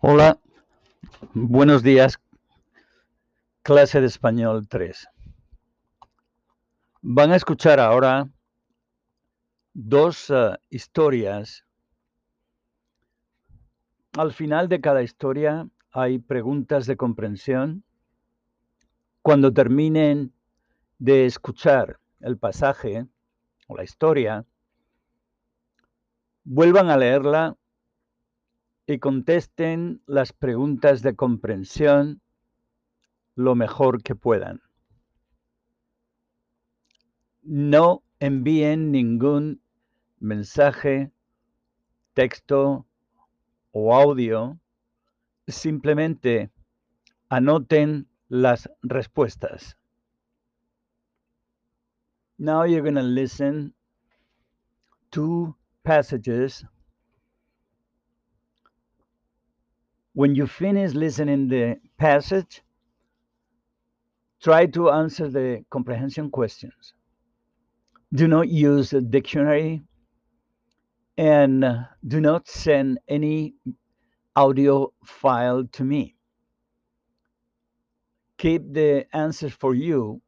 Hola, buenos días, clase de español 3. Van a escuchar ahora dos eh, historias. Al final de cada historia hay preguntas de comprensión. Cuando terminen de escuchar el pasaje o la historia, vuelvan a leerla y contesten las preguntas de comprensión lo mejor que puedan. No envíen ningún mensaje, texto o audio, simplemente anoten las respuestas. Now you're going to listen to passages when you finish listening the passage, try to answer the comprehension questions. Do not use a dictionary and uh, do not send any audio file to me. Keep the answers for you,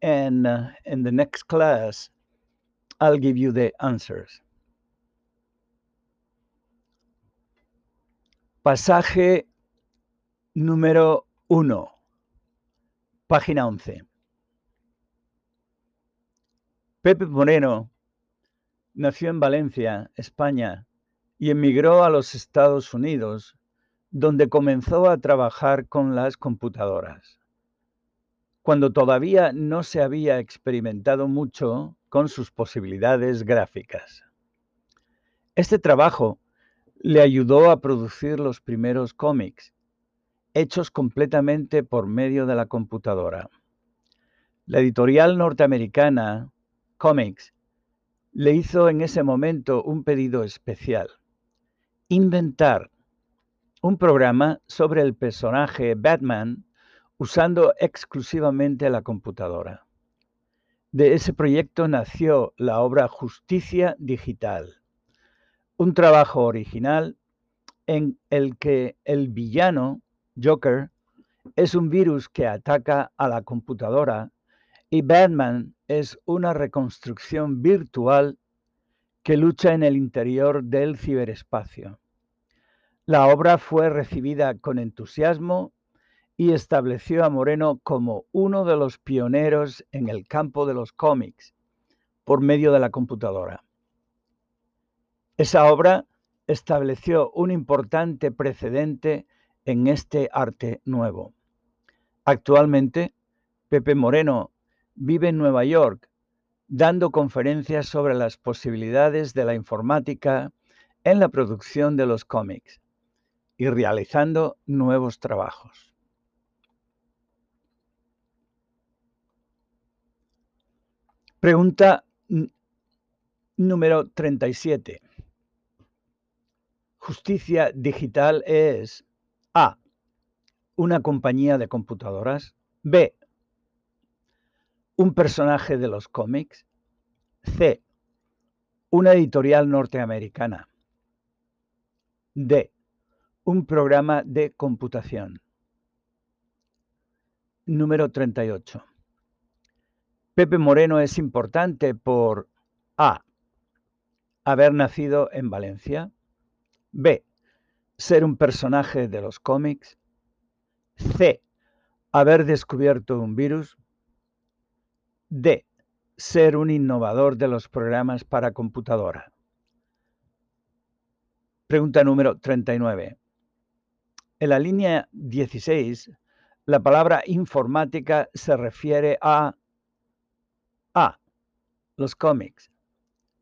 and uh, in the next class, I'll give you the answers. Pasaje número 1, página 11. Pepe Moreno nació en Valencia, España, y emigró a los Estados Unidos, donde comenzó a trabajar con las computadoras, cuando todavía no se había experimentado mucho con sus posibilidades gráficas. Este trabajo le ayudó a producir los primeros cómics, hechos completamente por medio de la computadora. La editorial norteamericana Comics le hizo en ese momento un pedido especial, inventar un programa sobre el personaje Batman usando exclusivamente la computadora. De ese proyecto nació la obra Justicia Digital, un trabajo original en el que el villano, Joker, es un virus que ataca a la computadora y Batman es una reconstrucción virtual que lucha en el interior del ciberespacio. La obra fue recibida con entusiasmo y estableció a Moreno como uno de los pioneros en el campo de los cómics por medio de la computadora. Esa obra estableció un importante precedente en este arte nuevo. Actualmente, Pepe Moreno vive en Nueva York dando conferencias sobre las posibilidades de la informática en la producción de los cómics y realizando nuevos trabajos. Pregunta número 37. Justicia Digital es A. Una compañía de computadoras. B un personaje de los cómics. C. Una editorial norteamericana. D. Un programa de computación. Número 38. Pepe Moreno es importante por A. Haber nacido en Valencia. B. Ser un personaje de los cómics. C. Haber descubierto un virus. D. Ser un innovador de los programas para computadora. Pregunta número 39. En la línea 16, la palabra informática se refiere a A. Los cómics.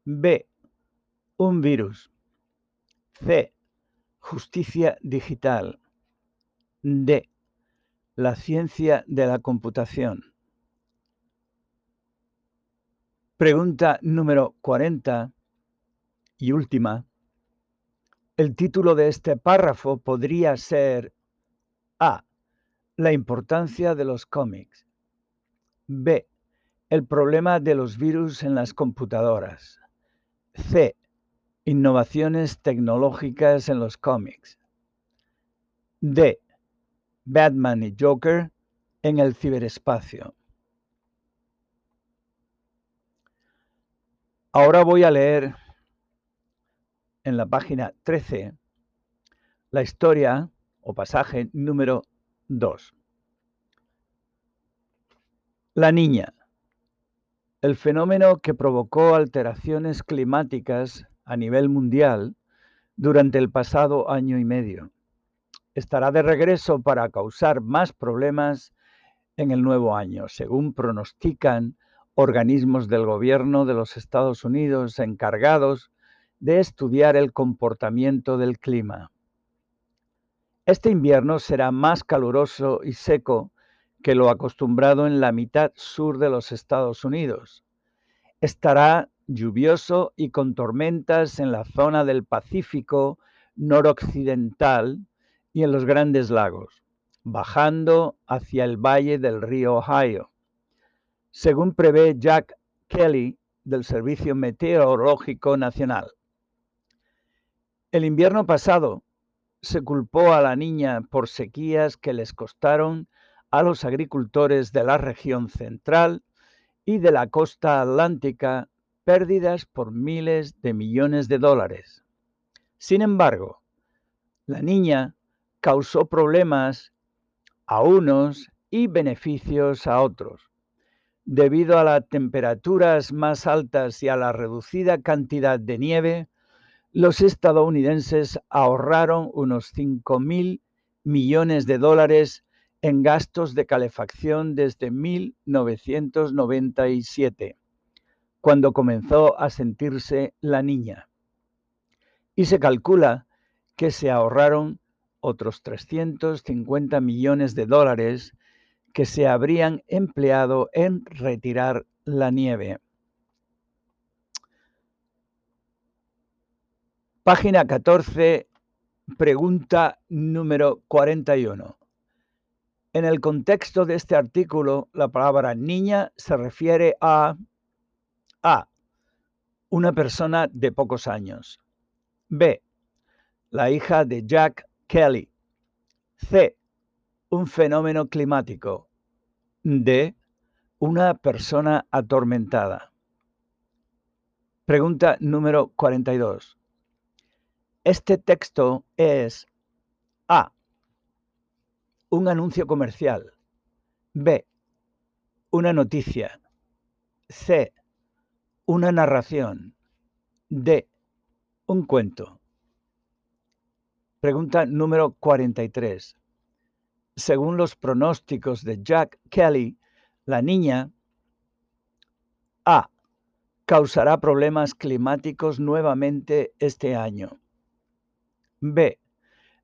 B. Un virus. C. Justicia digital. D. La ciencia de la computación. Pregunta número 40 y última. El título de este párrafo podría ser A. La importancia de los cómics. B. El problema de los virus en las computadoras. C. Innovaciones tecnológicas en los cómics. D. Batman y Joker en el ciberespacio. Ahora voy a leer en la página 13 la historia o pasaje número 2. La niña. El fenómeno que provocó alteraciones climáticas a nivel mundial durante el pasado año y medio. Estará de regreso para causar más problemas en el nuevo año, según pronostican organismos del gobierno de los Estados Unidos encargados de estudiar el comportamiento del clima. Este invierno será más caluroso y seco que lo acostumbrado en la mitad sur de los Estados Unidos. Estará lluvioso y con tormentas en la zona del Pacífico noroccidental y en los grandes lagos, bajando hacia el valle del río Ohio según prevé Jack Kelly del Servicio Meteorológico Nacional. El invierno pasado se culpó a la niña por sequías que les costaron a los agricultores de la región central y de la costa atlántica pérdidas por miles de millones de dólares. Sin embargo, la niña causó problemas a unos y beneficios a otros Debido a las temperaturas más altas y a la reducida cantidad de nieve, los estadounidenses ahorraron unos 5 mil millones de dólares en gastos de calefacción desde 1997, cuando comenzó a sentirse la niña. Y se calcula que se ahorraron otros 350 millones de dólares que se habrían empleado en retirar la nieve. Página 14, pregunta número 41. En el contexto de este artículo, la palabra niña se refiere a A. Una persona de pocos años. B. La hija de Jack Kelly. C un fenómeno climático. D. Una persona atormentada. Pregunta número 42. Este texto es A. Un anuncio comercial. B. Una noticia. C. Una narración. D. Un cuento. Pregunta número 43. Según los pronósticos de Jack Kelly, la niña A. causará problemas climáticos nuevamente este año. B.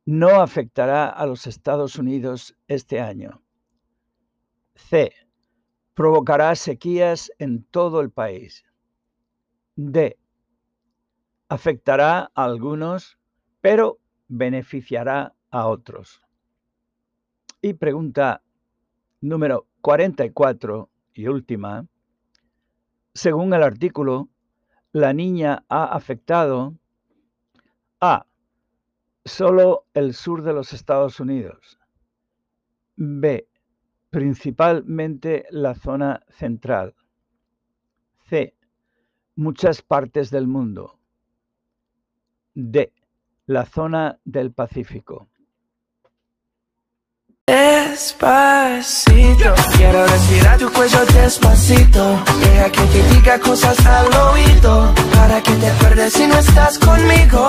No afectará a los Estados Unidos este año. C. Provocará sequías en todo el país. D. Afectará a algunos, pero beneficiará a otros. Y pregunta número 44 y última. Según el artículo, la niña ha afectado a solo el sur de los Estados Unidos. B. Principalmente la zona central. C. Muchas partes del mundo. D. La zona del Pacífico. Despacito, quiero respirar tu cuello despacito. Deja que te diga cosas al oído, para que te acuerdes si no estás conmigo